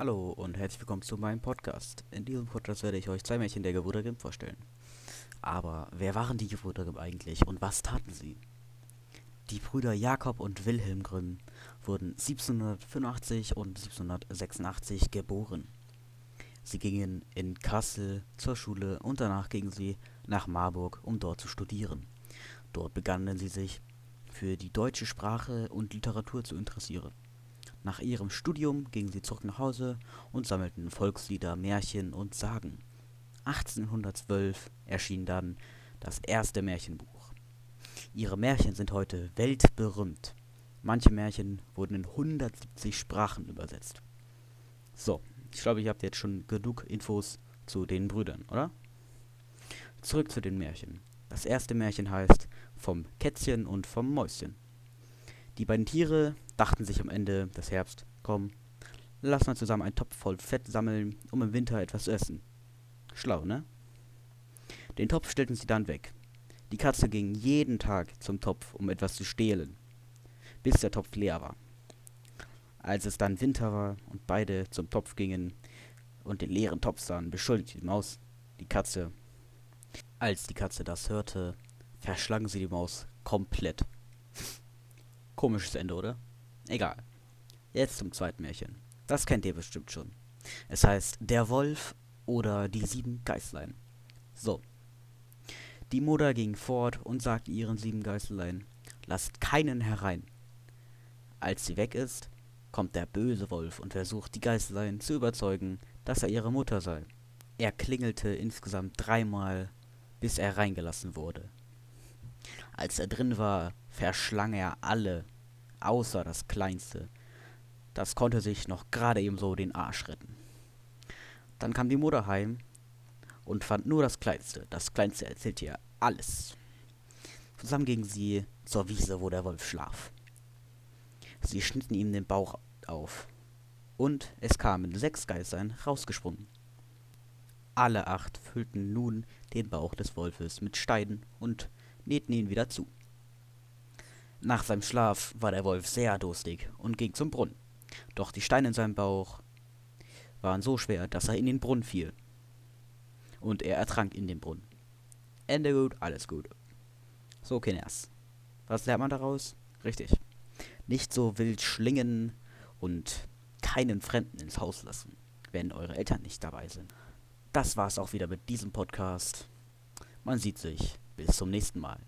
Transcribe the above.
Hallo und herzlich willkommen zu meinem Podcast. In diesem Podcast werde ich euch zwei Märchen der Gebrüder Grimm vorstellen. Aber wer waren die Gebrüder Grimm eigentlich und was taten sie? Die Brüder Jakob und Wilhelm Grimm wurden 1785 und 1786 geboren. Sie gingen in Kassel zur Schule und danach gingen sie nach Marburg, um dort zu studieren. Dort begannen sie sich für die deutsche Sprache und Literatur zu interessieren. Nach ihrem Studium gingen sie zurück nach Hause und sammelten Volkslieder, Märchen und Sagen. 1812 erschien dann das erste Märchenbuch. Ihre Märchen sind heute weltberühmt. Manche Märchen wurden in 170 Sprachen übersetzt. So, ich glaube, ich habe jetzt schon genug Infos zu den Brüdern, oder? Zurück zu den Märchen. Das erste Märchen heißt Vom Kätzchen und vom Mäuschen. Die beiden Tiere dachten sich am Ende des Herbst, komm, lass mal zusammen einen Topf voll Fett sammeln, um im Winter etwas zu essen. Schlau, ne? Den Topf stellten sie dann weg. Die Katze ging jeden Tag zum Topf, um etwas zu stehlen, bis der Topf leer war. Als es dann Winter war und beide zum Topf gingen und den leeren Topf sahen, beschuldigte die Maus die Katze. Als die Katze das hörte, verschlang sie die Maus komplett. Komisches Ende, oder? Egal. Jetzt zum zweiten Märchen. Das kennt ihr bestimmt schon. Es heißt Der Wolf oder die sieben Geißlein. So. Die Mutter ging fort und sagte ihren sieben Geißlein, lasst keinen herein. Als sie weg ist, kommt der böse Wolf und versucht die Geißlein zu überzeugen, dass er ihre Mutter sei. Er klingelte insgesamt dreimal, bis er reingelassen wurde. Als er drin war, verschlang er alle, außer das Kleinste. Das konnte sich noch gerade ebenso den Arsch retten. Dann kam die Mutter heim und fand nur das Kleinste. Das Kleinste erzählte ihr alles. Zusammen gingen sie zur Wiese, wo der Wolf schlaf. Sie schnitten ihm den Bauch auf. Und es kamen sechs Geißlein rausgesprungen. Alle acht füllten nun den Bauch des Wolfes mit Steinen und nähten ihn wieder zu. Nach seinem Schlaf war der Wolf sehr durstig und ging zum Brunnen. Doch die Steine in seinem Bauch waren so schwer, dass er in den Brunnen fiel. Und er ertrank in dem Brunnen. Ende gut, alles gut. So, Kinders. Was lernt man daraus? Richtig. Nicht so wild schlingen und keinen Fremden ins Haus lassen, wenn eure Eltern nicht dabei sind. Das war's auch wieder mit diesem Podcast. Man sieht sich. Bis zum nächsten Mal.